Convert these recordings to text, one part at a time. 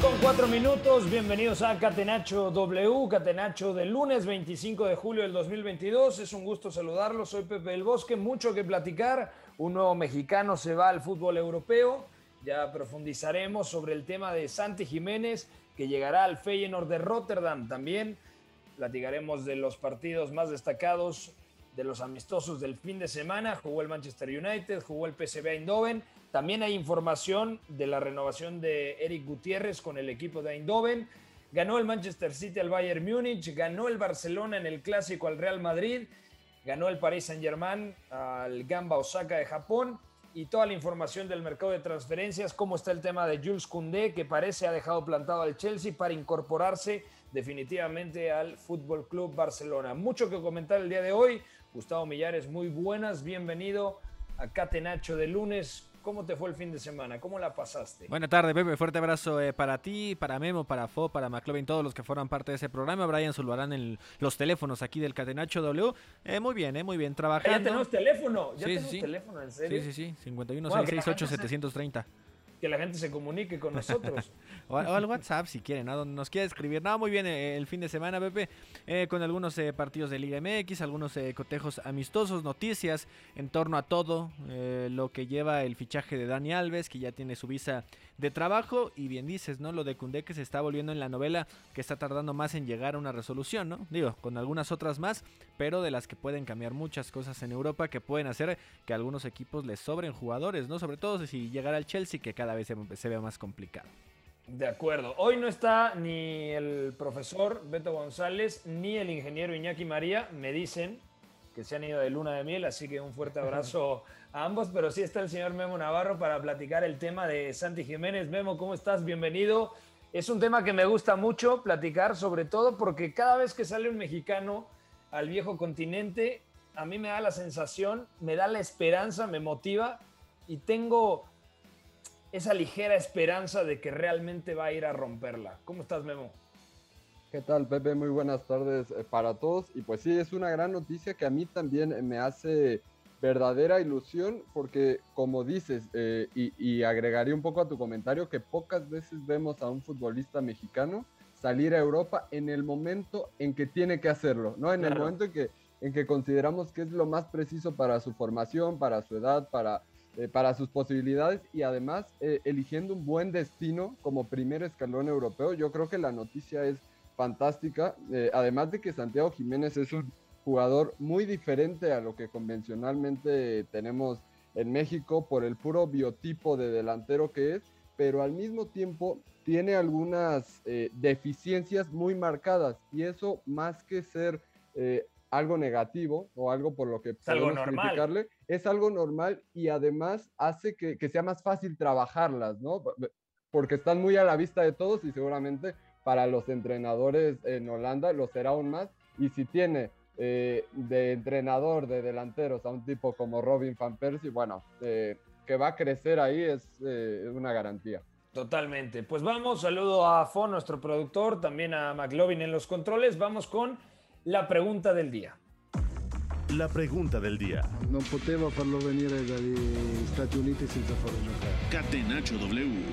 Con cuatro minutos. Bienvenidos a Catenacho W, Catenacho del lunes 25 de julio del 2022. Es un gusto saludarlos. Soy Pepe del Bosque. Mucho que platicar. Un nuevo mexicano se va al fútbol europeo. Ya profundizaremos sobre el tema de Santi Jiménez, que llegará al Feyenoord de Rotterdam también. Platicaremos de los partidos más destacados de los amistosos del fin de semana. Jugó el Manchester United, jugó el PSV Eindhoven. También hay información de la renovación de Eric Gutiérrez con el equipo de Eindhoven. Ganó el Manchester City al Bayern Múnich, ganó el Barcelona en el clásico al Real Madrid, ganó el Paris Saint-Germain al Gamba Osaka de Japón y toda la información del mercado de transferencias, cómo está el tema de Jules Koundé, que parece ha dejado plantado al Chelsea para incorporarse definitivamente al Fútbol Club Barcelona. Mucho que comentar el día de hoy. Gustavo Millares, muy buenas, bienvenido a Catenacho de lunes. ¿Cómo te fue el fin de semana? ¿Cómo la pasaste? Buenas tardes, Pepe. Fuerte abrazo eh, para ti, para Memo, para Fo, para McLovin, todos los que forman parte de ese programa. Brian Zulbarán en los teléfonos aquí del Catenacho W. Eh, muy bien, eh, muy bien. Trabajando. ya tenemos teléfono, ya Sí, tenemos sí. teléfono, ¿en serio? Sí, sí, sí. 51 Bueno, que la 668 gente se- 730. Que la gente se comunique con nosotros. O, al WhatsApp si quieren, ¿no? Donde nos quiere escribir. No, muy bien eh, el fin de semana, Pepe, eh, con algunos eh, partidos de Liga MX, algunos eh, cotejos amistosos, noticias en torno a todo eh, lo que lleva el fichaje de Dani Alves, que ya tiene su visa de trabajo, y bien dices, ¿no? Lo de Cundé que se está volviendo en la novela, que está tardando más en llegar a una resolución, ¿no? Digo, con algunas otras más, pero de las que pueden cambiar muchas cosas en Europa, que pueden hacer que a algunos equipos les sobren jugadores, ¿no? Sobre todo si llegara al Chelsea, que cada vez se, se ve más complicado. De acuerdo. Hoy no está ni el profesor Beto González ni el ingeniero Iñaki María. Me dicen que se han ido de luna de miel, así que un fuerte abrazo a ambos. Pero sí está el señor Memo Navarro para platicar el tema de Santi Jiménez. Memo, ¿cómo estás? Bienvenido. Es un tema que me gusta mucho platicar, sobre todo porque cada vez que sale un mexicano al viejo continente, a mí me da la sensación, me da la esperanza, me motiva y tengo esa ligera esperanza de que realmente va a ir a romperla. ¿Cómo estás, Memo? ¿Qué tal, Pepe? Muy buenas tardes eh, para todos. Y pues sí, es una gran noticia que a mí también me hace verdadera ilusión porque, como dices, eh, y, y agregaría un poco a tu comentario, que pocas veces vemos a un futbolista mexicano salir a Europa en el momento en que tiene que hacerlo, ¿no? En el momento en que, en que consideramos que es lo más preciso para su formación, para su edad, para, eh, para sus posibilidades y además eh, eligiendo un buen destino como primer escalón europeo. Yo creo que la noticia es fantástica, eh, además de que Santiago Jiménez es un jugador muy diferente a lo que convencionalmente tenemos en México por el puro biotipo de delantero que es, pero al mismo tiempo tiene algunas deficiencias muy marcadas y eso más que ser algo negativo o algo por lo que algo podemos normal. criticarle, es algo normal y además hace que, que sea más fácil trabajarlas, ¿no? Porque están muy a la vista de todos y seguramente para los entrenadores en Holanda lo será aún más. Y si tiene eh, de entrenador de delanteros a un tipo como Robin Van Persie, bueno, eh, que va a crecer ahí es eh, una garantía. Totalmente. Pues vamos, saludo a Fon, nuestro productor, también a McLovin en los controles. Vamos con la pregunta del día. La pregunta del día. Non poteva farlo venire dagli Stati Uniti senza farlo giocare. Catenacho W.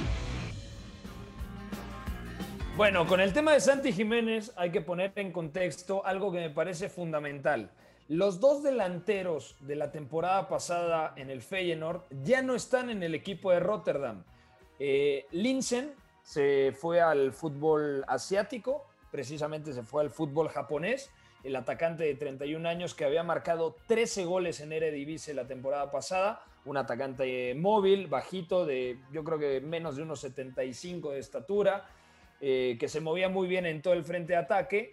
Bueno, con el tema de Santi Jiménez hay que poner en contexto algo que me parece fundamental. Los dos delanteros de la temporada pasada en el Feyenoord ya no están en el equipo de Rotterdam. Eh, Linsen se fue al fútbol asiático, precisamente se fue al fútbol japonés, el atacante de 31 años que había marcado 13 goles en Eredivisie la temporada pasada, un atacante móvil, bajito, de yo creo que menos de unos 75 de estatura, eh, que se movía muy bien en todo el frente de ataque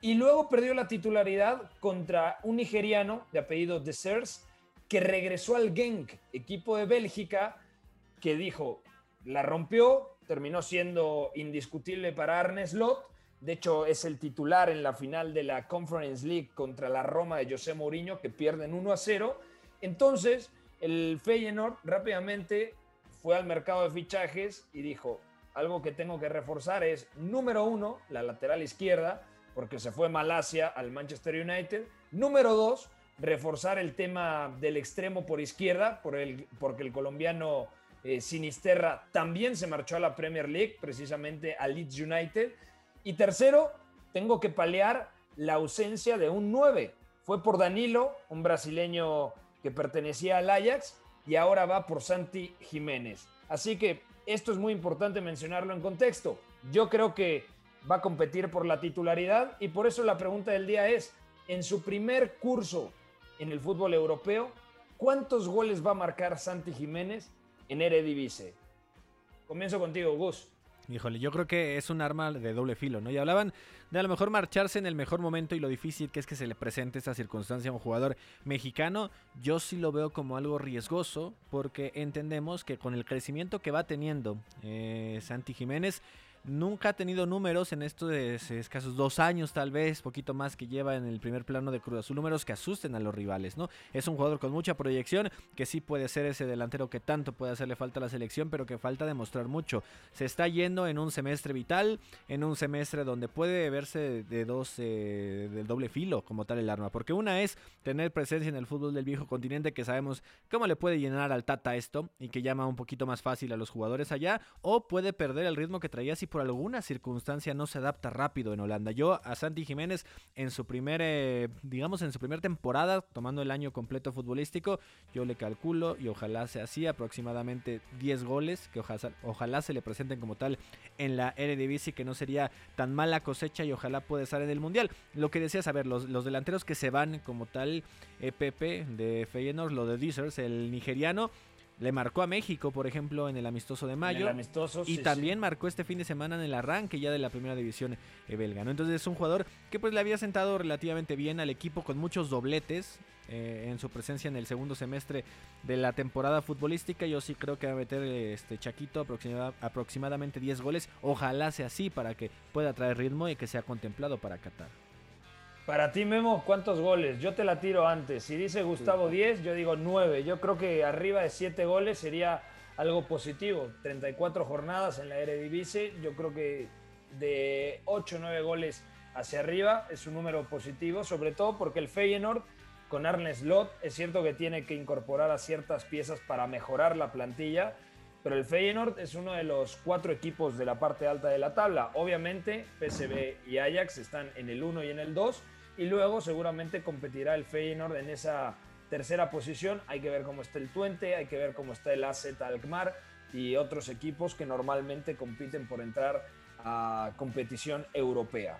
y luego perdió la titularidad contra un nigeriano de apellido Desers que regresó al Genk, equipo de Bélgica, que dijo, la rompió, terminó siendo indiscutible para Arne Slot. De hecho, es el titular en la final de la Conference League contra la Roma de José Mourinho, que pierden 1 a 0. Entonces, el Feyenoord rápidamente fue al mercado de fichajes y dijo, algo que tengo que reforzar es, número uno, la lateral izquierda, porque se fue Malasia al Manchester United. Número dos, reforzar el tema del extremo por izquierda, por el, porque el colombiano eh, Sinisterra también se marchó a la Premier League, precisamente al Leeds United. Y tercero, tengo que paliar la ausencia de un 9. Fue por Danilo, un brasileño que pertenecía al Ajax, y ahora va por Santi Jiménez. Así que esto es muy importante mencionarlo en contexto. Yo creo que va a competir por la titularidad y por eso la pregunta del día es, en su primer curso en el fútbol europeo, ¿cuántos goles va a marcar Santi Jiménez en Eredivisie? Comienzo contigo, Gus. Híjole, yo creo que es un arma de doble filo, ¿no? Y hablaban de a lo mejor marcharse en el mejor momento y lo difícil que es que se le presente esta circunstancia a un jugador mexicano. Yo sí lo veo como algo riesgoso porque entendemos que con el crecimiento que va teniendo eh, Santi Jiménez, Nunca ha tenido números en estos escasos dos años, tal vez, poquito más que lleva en el primer plano de Cruz Azul, números que asusten a los rivales, ¿no? Es un jugador con mucha proyección, que sí puede ser ese delantero que tanto puede hacerle falta a la selección, pero que falta demostrar mucho. Se está yendo en un semestre vital, en un semestre donde puede verse de dos, eh, del doble filo, como tal el arma, porque una es tener presencia en el fútbol del viejo continente, que sabemos cómo le puede llenar al Tata esto, y que llama un poquito más fácil a los jugadores allá, o puede perder el ritmo que traía si por alguna circunstancia no se adapta rápido en Holanda. Yo a Santi Jiménez en su primer, eh, digamos, en su primera temporada, tomando el año completo futbolístico, yo le calculo y ojalá sea así, aproximadamente 10 goles, que ojalá, se le presenten como tal en la Eredivisie, que no sería tan mala cosecha y ojalá pueda estar en el Mundial. Lo que decía saber, los, los delanteros que se van como tal, eh, Pepe de Feyenoord, lo de Dissers, el nigeriano, le marcó a México, por ejemplo, en el amistoso de mayo. amistoso, y también marcó este fin de semana en el arranque ya de la primera división eh, belga. ¿no? Entonces es un jugador que pues le había sentado relativamente bien al equipo con muchos dobletes eh, en su presencia en el segundo semestre de la temporada futbolística. Yo sí creo que va a meter este Chaquito aproximadamente 10 goles. Ojalá sea así para que pueda traer ritmo y que sea contemplado para Qatar. Para ti, Memo, ¿cuántos goles? Yo te la tiro antes. Si dice Gustavo 10, yo digo 9. Yo creo que arriba de 7 goles sería algo positivo. 34 jornadas en la Eredivisie. Yo creo que de 8 o 9 goles hacia arriba es un número positivo, sobre todo porque el Feyenoord con Arne Slot es cierto que tiene que incorporar a ciertas piezas para mejorar la plantilla, pero el Feyenoord es uno de los cuatro equipos de la parte alta de la tabla. Obviamente, PSV y Ajax están en el 1 y en el 2 y luego seguramente competirá el Feyenoord en esa tercera posición. Hay que ver cómo está el Tuente, hay que ver cómo está el AZ Alkmaar y otros equipos que normalmente compiten por entrar a competición europea.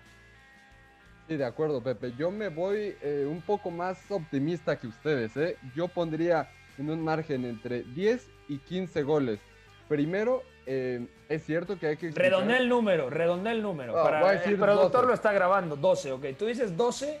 Sí, de acuerdo, Pepe. Yo me voy eh, un poco más optimista que ustedes. ¿eh? Yo pondría en un margen entre 10 y 15 goles. Primero, eh, es cierto que hay que... Redondea el número, redondea el número. Ah, el productor lo está grabando, 12, ok. Tú dices 12,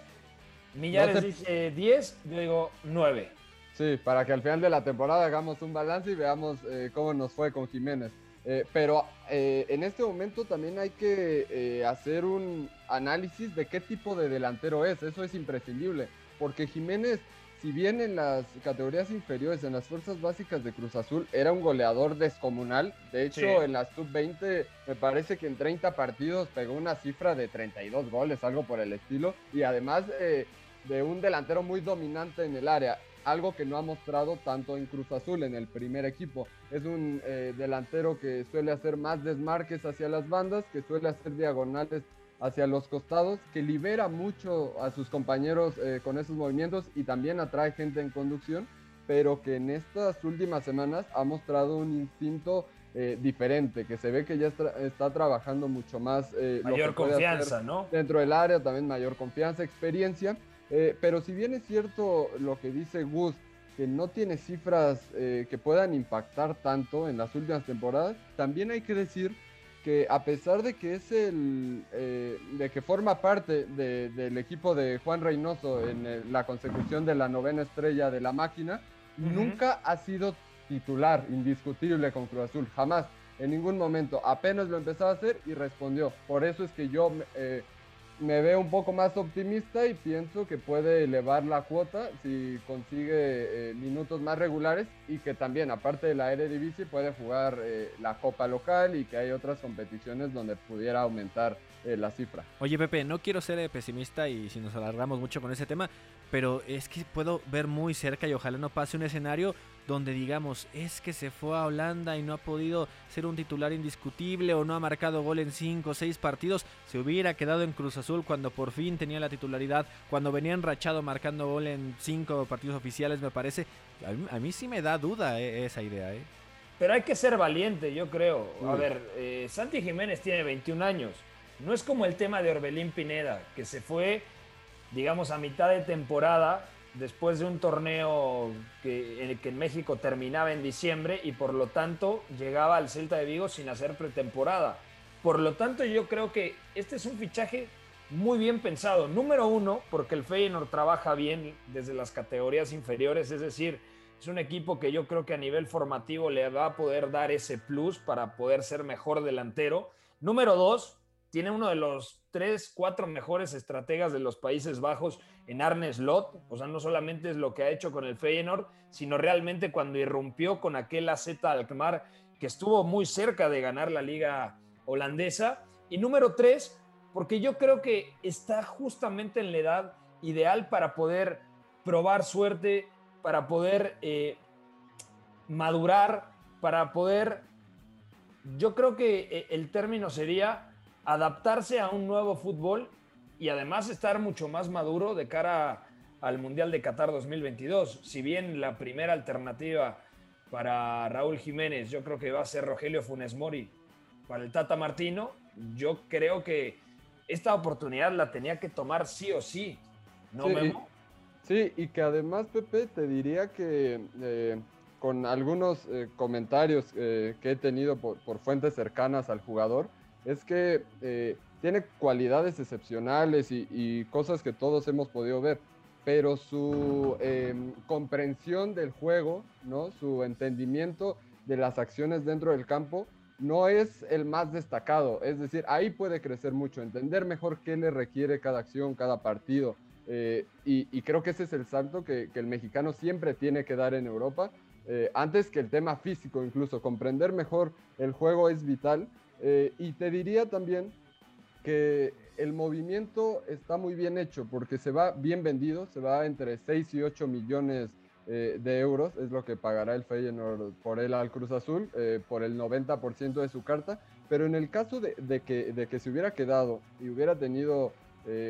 Millares dice 10, yo digo 9. Sí, para que al final de la temporada hagamos un balance y veamos eh, cómo nos fue con Jiménez. Eh, pero en este momento también hay que hacer un análisis de qué tipo de delantero es. Eso es imprescindible. Porque Jiménez si bien en las categorías inferiores, en las fuerzas básicas de Cruz Azul, era un goleador descomunal. De hecho, en las sub-20 me parece que en 30 partidos pegó una cifra de 32 goles, algo por el estilo. Y además eh, de un delantero muy dominante en el área. algo que no ha mostrado tanto en Cruz Azul, en el primer equipo. Es un eh, delantero que suele hacer más desmarques hacia las bandas, que suele hacer diagonales hacia los costados, que libera mucho a sus compañeros eh, con esos movimientos y también atrae gente en conducción, pero que en estas últimas semanas ha mostrado un instinto eh, diferente, que se ve que ya está, trabajando mucho más. Eh, mayor confianza, ¿no? Dentro del área también mayor confianza, experiencia. pero si bien es cierto lo que dice Gus, que no tiene cifras que puedan impactar tanto en las últimas temporadas, también hay que decir que a pesar de que es el eh, de que forma parte del equipo de Juan Reynoso en la consecución de la novena estrella de la máquina, nunca ha sido titular indiscutible con Cruz Azul, jamás, en ningún momento. Apenas lo empezaba a hacer y respondió. Por eso es que yo eh, me veo un poco más optimista y pienso que puede elevar la cuota si consigue eh, minutos más regulares y que también, aparte de la Eredivisie, puede jugar eh, la Copa local y que hay otras competiciones donde pudiera aumentar eh, la cifra. Oye, Pepe, no quiero ser pesimista y si nos alargamos mucho con ese tema, pero es que puedo ver muy cerca y ojalá no pase un escenario donde digamos es que se fue a Holanda y no ha podido ser un titular indiscutible o no ha marcado gol en 5 o 6 partidos, se hubiera quedado en Cruz Azul cuando por fin tenía la titularidad, cuando venía enrachado marcando gol en 5 partidos oficiales me parece, a mí, sí me da duda eh, esa idea. Eh. Pero hay que ser valiente, yo creo. A ver, eh, Santi Jiménez tiene 21 años. No es como el tema de Orbelín Pineda, que se fue, digamos, a mitad de temporada después de un torneo que, en que en México terminaba en diciembre y por lo tanto llegaba al Celta de Vigo sin hacer pretemporada. Por lo tanto, yo creo que este es un fichaje muy bien pensado. Número uno, porque el Feyenoord trabaja bien desde las categorías inferiores, es decir, es un equipo que yo creo que a nivel formativo le va a poder dar ese plus para poder ser mejor delantero. Número dos, tiene uno de los tres, cuatro mejores estrategas de los Países Bajos en Arne Slot. O sea, no solamente es lo que ha hecho con el Feyenoord, sino realmente cuando irrumpió con aquel AZ Alkmaar que estuvo muy cerca de ganar la liga holandesa. Y número tres, porque yo creo que está justamente en la edad ideal para poder probar suerte, para poder eh, madurar, para poder... Yo creo que eh, el término sería adaptarse a un nuevo fútbol y además estar mucho más maduro de cara al Mundial de Qatar 2022. Si bien la primera alternativa para Raúl Jiménez yo creo que va a ser Rogelio Funes Mori para el Tata Martino, yo creo que esta oportunidad la tenía que tomar sí o sí, ¿no, sí, Sí, y que además, Pepe, te diría que eh, con algunos eh, comentarios eh, que he tenido por, por, fuentes cercanas al jugador, es que eh, tiene cualidades excepcionales y, cosas que todos hemos podido ver, pero su em, comprensión del juego, ¿no? su entendimiento de las acciones dentro del campo, no es el más destacado. Es decir, ahí puede crecer mucho, entender mejor qué le requiere cada acción, cada partido. Eh, y, creo que ese es el salto que, el mexicano siempre tiene que dar en Europa. Eh, antes que el tema físico, incluso comprender mejor el juego es vital eh, y te diría también que el movimiento está muy bien hecho porque se va bien vendido, se va entre 6 y 8 millones eh, de euros, es lo que pagará el Feyenoord por él al Cruz Azul, eh, por el 90% de su carta, pero en el caso de, que, de que se hubiera quedado y hubiera tenido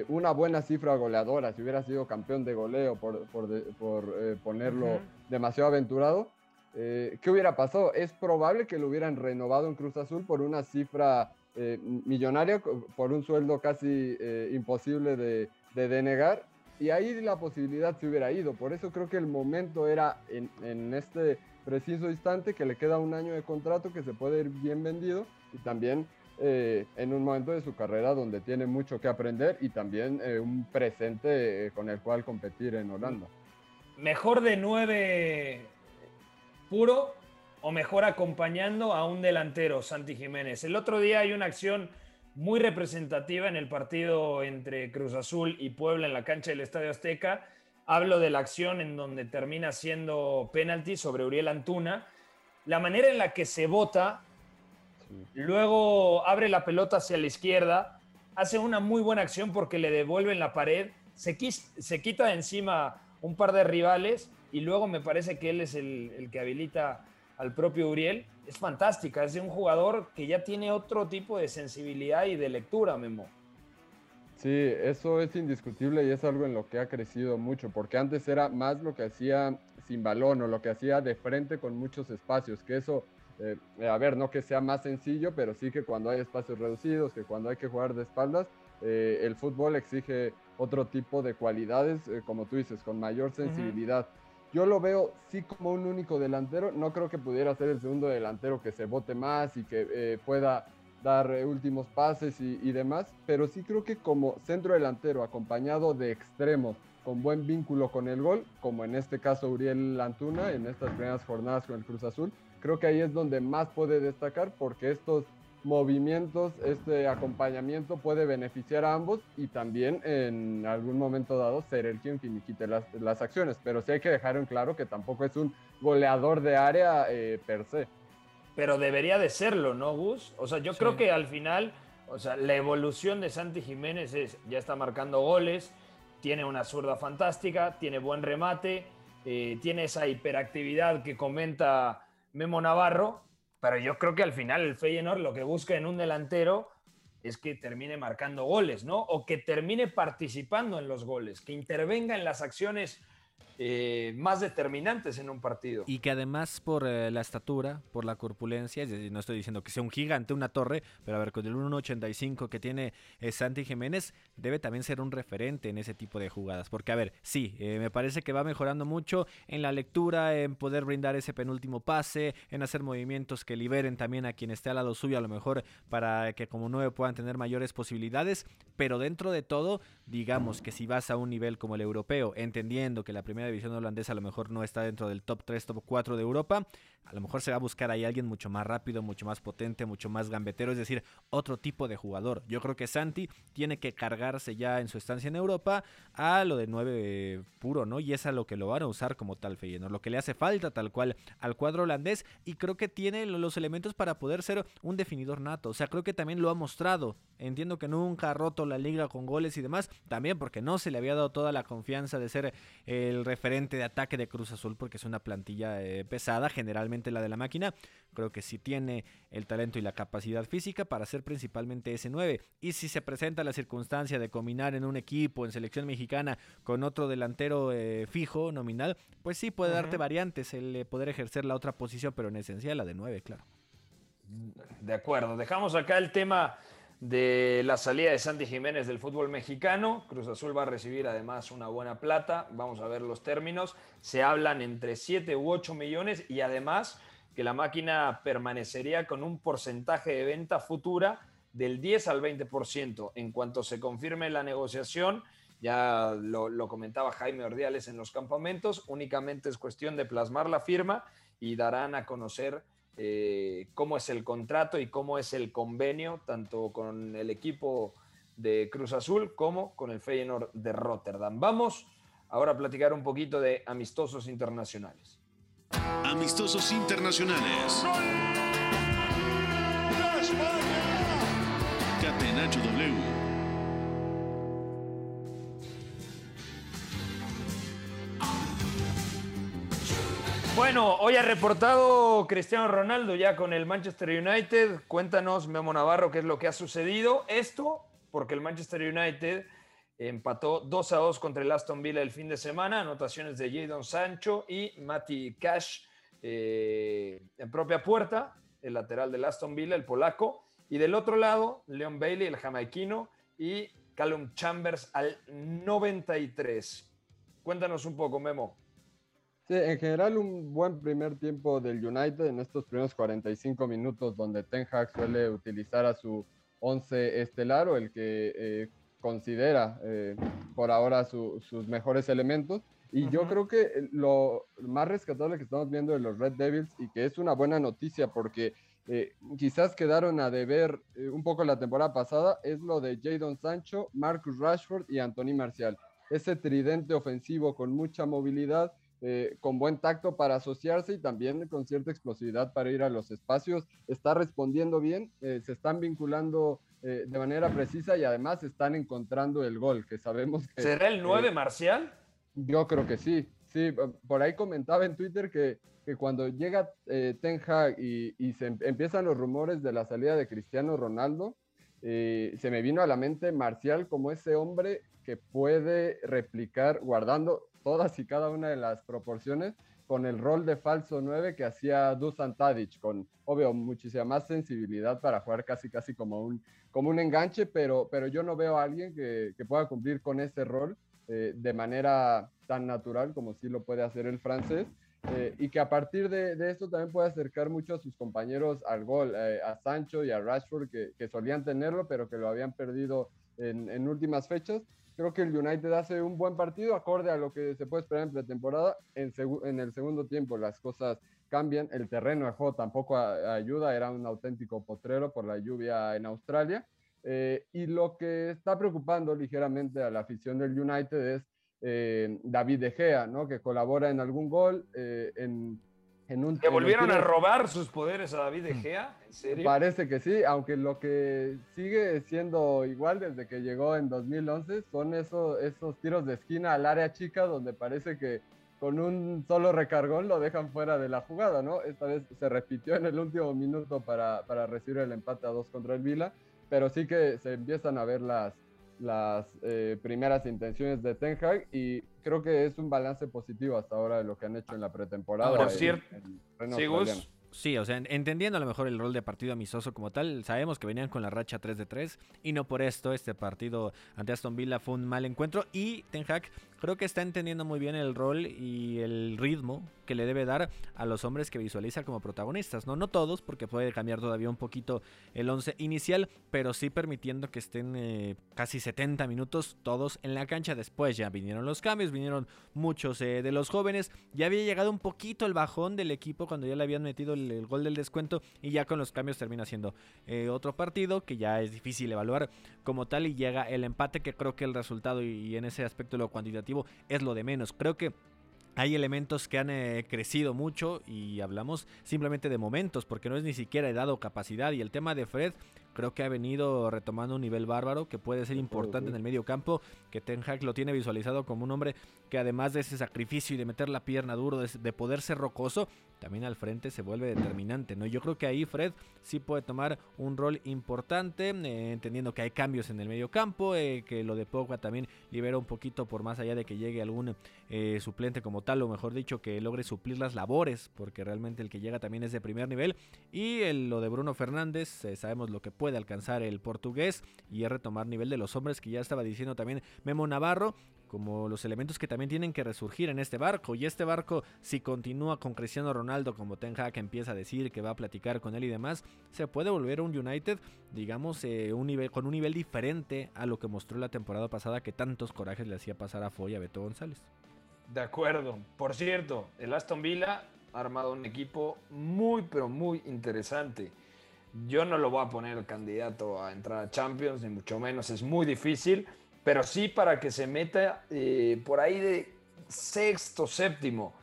una buena cifra goleadora, si hubiera sido campeón de goleo, por, por, ponerlo demasiado aventurado, eh, ¿qué hubiera pasado? Es probable que lo hubieran renovado en Cruz Azul por una cifra eh, millonaria, por un sueldo casi eh, imposible de, denegar, y ahí la posibilidad se hubiera ido. Por eso creo que el momento era en, este preciso instante que le queda un año de contrato que se puede ir bien vendido y también en un momento de su carrera donde tiene mucho que aprender y también un presente con el cual competir en Holanda. Mejor de nueve puro o mejor acompañando a un delantero, Santi Jiménez. El otro día hay una acción muy representativa en el partido entre Cruz Azul y Puebla en la cancha del Estadio Azteca. Hablo de la acción en donde termina siendo penalti sobre Uriel Antuna. La manera en la que se bota, luego abre la pelota hacia la izquierda, hace una muy buena acción porque le devuelven la pared, se, se quita de encima un par de rivales y luego me parece que él es el, el que habilita al propio Uriel, es fantástica. Es de un jugador que ya tiene otro tipo de sensibilidad y de lectura, Memo. Sí, eso es indiscutible y es algo en lo que ha crecido mucho, porque antes era más lo que hacía sin balón o lo que hacía de frente con muchos espacios, que eso, eh, a ver, no que sea más sencillo, pero sí que cuando hay espacios reducidos, que cuando hay que jugar de espaldas, eh, el fútbol exige otro tipo de cualidades, eh, como tú dices, con mayor sensibilidad. Yo lo veo sí como un único delantero, no creo que pudiera ser el segundo delantero que se vote más y que pueda dar últimos pases y, y, demás, pero sí creo que como centro delantero acompañado de extremos con buen vínculo con el gol, como en este caso Uriel Antuna en estas primeras jornadas con el Cruz Azul, creo que ahí es donde más puede destacar porque estos movimientos, este acompañamiento puede beneficiar a ambos y también en algún momento dado ser el quien finiquite las, las acciones, pero sí hay que dejar en claro que tampoco es un goleador de área eh, per se. Pero debería de serlo, ¿no, Gus? O sea, yo creo que al final, o sea, la evolución de Santi Jiménez es, ya está marcando goles, tiene una zurda fantástica, tiene buen remate, eh, tiene esa hiperactividad que comenta Memo Navarro, pero yo creo que al final el Feyenoord lo que busca en un delantero es que termine marcando goles, ¿no? O que termine participando en los goles, que intervenga en las acciones eh, más determinantes en un partido. Y que además por eh, la estatura, por la corpulencia, no estoy diciendo que sea un gigante, una torre, pero a ver, con el 1.85 que tiene eh, Santi Jiménez, debe también ser un referente en ese tipo de jugadas. Porque, a ver, sí, me parece que va mejorando mucho en la lectura, en poder brindar ese penúltimo pase, en hacer movimientos que liberen también a quien esté al lado suyo, a lo mejor para que como nueve puedan tener mayores posibilidades. Pero dentro de todo, digamos que si vas a un nivel como el europeo, entendiendo que la primera división holandesa a lo mejor no está dentro del top 3, top 4 de Europa, a lo mejor se va a buscar ahí alguien mucho más rápido, mucho más potente, mucho más gambetero, es decir, otro tipo de jugador. Yo creo que Santi tiene que cargarse ya en su estancia en Europa a lo de 9 puro, ¿no? Y es a lo que lo van a usar como tal Feyenoord, lo que le hace falta tal cual al cuadro holandés y creo que tiene los elementos para poder ser un definidor nato, o sea, creo que también lo ha mostrado. Entiendo que nunca ha roto la liga con goles y demás, también porque no se le había dado toda la confianza de ser el referente de ataque de Cruz Azul porque es una plantilla eh, pesada, generalmente la de la máquina. Creo que sí tiene el talento y la capacidad física para ser principalmente ese 9. Y si se presenta la circunstancia de combinar en un equipo, en selección mexicana, con otro delantero eh, fijo, nominal, pues sí puede darte variantes el eh, poder ejercer la otra posición, pero en esencial la de 9, claro. De acuerdo, dejamos acá el tema de la salida de Santi Jiménez del fútbol mexicano. Cruz Azul va a recibir además una buena plata. Vamos a ver los términos. Se hablan entre 7 u 8 millones y además que la máquina permanecería con un porcentaje de venta futura del 10 al 20%. En cuanto se confirme la negociación, ya lo, lo comentaba Jaime Ordiales en los campamentos, únicamente es cuestión de plasmar la firma y darán a conocer eh, cómo es el contrato y cómo es el convenio, tanto con el equipo de Cruz Azul como con el Feyenoord de Rotterdam. Vamos ahora a platicar un poquito de amistosos internacionales. Amistosos internacionales. Catenacho W. Bueno, hoy ha reportado Cristiano Ronaldo ya con el Manchester United. Cuéntanos, Memo Navarro, qué es lo que ha sucedido. Esto porque el Manchester United empató 2 a 2 contra el Aston Villa el fin de semana. Anotaciones de Jadon Sancho y Mati Cash eh, en propia puerta, el lateral del Aston Villa, el polaco. Y del otro lado, Leon Bailey, el jamaiquino, y Callum Chambers al 93. Cuéntanos un poco, Memo. Sí, en general un buen primer tiempo del United en estos primeros 45 minutos donde Ten Hag suele utilizar a su 11 estelar o el que eh, considera eh, por ahora sus mejores elementos. Y yo creo que lo más rescatable que estamos viendo de los Red Devils y que es una buena noticia porque eh, quizás quedaron a deber un poco la temporada pasada es lo de Jadon Sancho, Marcus Rashford y Anthony Marcial. Ese tridente ofensivo con mucha movilidad eh, con buen tacto para asociarse y también con cierta explosividad para ir a los espacios. Está respondiendo bien, eh, se están vinculando eh, de manera precisa y además están encontrando el gol, que sabemos que... ¿Será el 9 Marcial? Yo creo que sí. Sí, por ahí comentaba en Twitter que, que cuando llega Ten Hag y, y se em, empiezan los rumores de la salida de Cristiano Ronaldo, se me vino a la mente Marcial como ese hombre que puede replicar, guardando todas y cada una de las proporciones, con el rol de falso 9 que hacía Dusan Tadic, con, obvio, muchísima más sensibilidad para jugar casi, casi como un, como un enganche, pero, pero yo no veo a alguien que, que pueda cumplir con ese rol eh, de manera tan natural como sí lo puede hacer el francés. Eh, y que a partir de, de, esto también puede acercar mucho a sus compañeros al gol, eh, a Sancho y a Rashford, que, que, solían tenerlo, pero que lo habían perdido en, en, últimas fechas. Creo que el United hace un buen partido, acorde a lo que se puede esperar en pretemporada. En, en el segundo tiempo las cosas cambian, el terreno de tampoco ayuda, era un auténtico potrero por la lluvia en Australia. Eh, y lo que está preocupando ligeramente a la afición del United es eh, David De Gea, ¿no? que colabora en algún gol. Eh, en, en un, ¿Que volvieron a robar sus poderes a David De Gea? ¿En serio? Parece que sí, aunque lo que sigue siendo igual desde que llegó en 2011 son esos, esos tiros de esquina al área chica donde parece que con un solo recargón lo dejan fuera de la jugada, ¿no? Esta vez se repitió en el último minuto para, para recibir el empate a dos contra el Vila, pero sí que se empiezan a ver las, las eh, primeras intenciones de Ten Hag y creo que es un balance positivo hasta ahora de lo que han hecho en la pretemporada. Por cierto, sí, Gus, Sí, o sea, entendiendo a lo mejor el rol de partido amistoso como tal, sabemos que venían con la racha 3 de 3 y no por esto este partido ante Aston Villa fue un mal encuentro y Ten Hag creo que está entendiendo muy bien el rol y el ritmo que le debe dar a los hombres que visualiza como protagonistas, no no todos porque puede cambiar todavía un poquito el 11 inicial, pero sí permitiendo que estén eh, casi 70 minutos todos en la cancha, después ya vinieron los cambios, vinieron muchos eh, de los jóvenes, ya había llegado un poquito el bajón del equipo cuando ya le habían metido el, gol del descuento y ya con los cambios termina siendo eh, otro partido que ya es difícil evaluar como tal y llega el empate que creo que el resultado y, y en ese aspecto lo cuantitativo es lo de menos. Creo que hay elementos que han eh, crecido mucho y hablamos simplemente de momentos porque no es ni siquiera dado capacidad y el tema de Fred creo que ha venido retomando un nivel bárbaro que puede ser importante en el medio campo, que Ten Hag lo tiene visualizado como un hombre que además de ese sacrificio y de meter la pierna duro, de, de poder ser rocoso, también al frente se vuelve determinante, ¿no? Yo creo que ahí Fred sí puede tomar un rol importante, eh, entendiendo que hay cambios en el medio campo, eh, que lo de Pogba también libera un poquito por más allá de que llegue algún eh, suplente como tal, o mejor dicho, que logre suplir las labores, porque realmente el que llega también es de primer nivel, y el, lo de Bruno Fernández, sabemos lo que puede alcanzar el portugués y es retomar nivel de los hombres que ya estaba diciendo también Memo Navarro como los elementos que también tienen que resurgir en este barco. Y este barco si continúa con Cristiano Ronaldo como Ten Hag empieza a decir que va a platicar con él y demás se puede volver un United digamos eh, un nivel, con un nivel diferente a lo que mostró la temporada pasada que tantos corajes le hacía pasar a Foy y a Beto González. De acuerdo. Por cierto el Aston Villa ha armado un equipo muy pero muy interesante yo no lo voy a poner candidato a entrar a Champions, ni mucho menos, es muy difícil, pero sí para que se meta eh, por ahí de sexto, séptimo.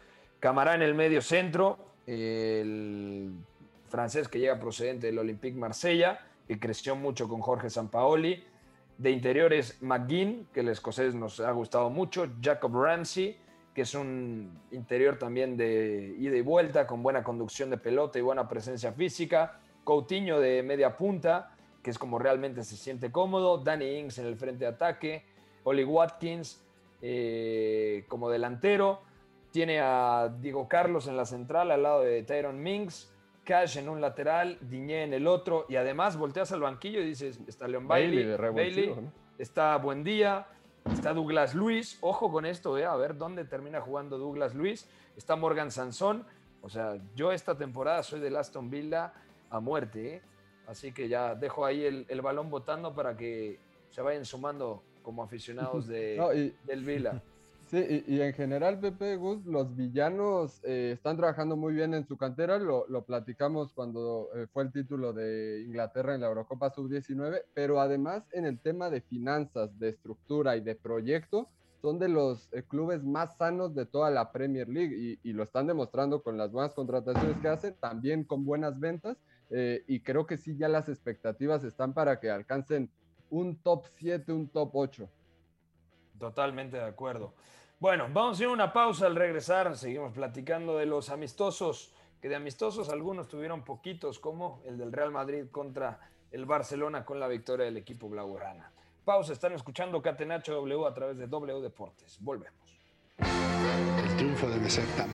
Camará en el medio centro, el francés que llega procedente del Olympique Marsella, que creció mucho con Jorge Sampaoli. De interiores, McGinn, que el escocés nos ha gustado mucho. Jacob Ramsey, que es un interior también de ida y vuelta, con buena conducción de pelota y buena presencia física. Coutinho de media punta, que es como realmente se siente cómodo, Danny Ings en el frente de ataque, Oli Watkins eh, como delantero, tiene a Diego Carlos en la central al lado de Tyron Minks, Cash en un lateral, Diñé en el otro, y además volteas al banquillo y dices, está Leon Bailey, Bailey, Bailey ¿no? está Buendía, está Douglas Luis, ojo con esto, eh, a ver dónde termina jugando Douglas Luis, está Morgan Sansón, o sea, yo esta temporada soy del Aston Villa, a muerte. ¿eh? Así que ya dejo ahí el, el, balón votando para que se vayan sumando como aficionados de, no, y, del Vila. Sí, y, y, en general, Pepe Gus, los villanos eh, están trabajando muy bien en su cantera. Lo, lo platicamos cuando eh, fue el título de Inglaterra en la Eurocopa Sub-19, pero además en el tema de finanzas, de estructura y de proyecto, son de los eh, clubes más sanos de toda la Premier League y, y, lo están demostrando con las buenas contrataciones que hacen, también con buenas ventas eh, y creo que sí ya las expectativas están para que alcancen un top 7, un top 8. Totalmente de acuerdo. Bueno, vamos a ir a una pausa al regresar. Seguimos platicando de los amistosos, que de amistosos algunos tuvieron poquitos, como el del Real Madrid contra el Barcelona con la victoria del equipo blaugrana. Pausa, están escuchando Catenacho W a través de W Deportes. Volvemos. El triunfo debe ser tan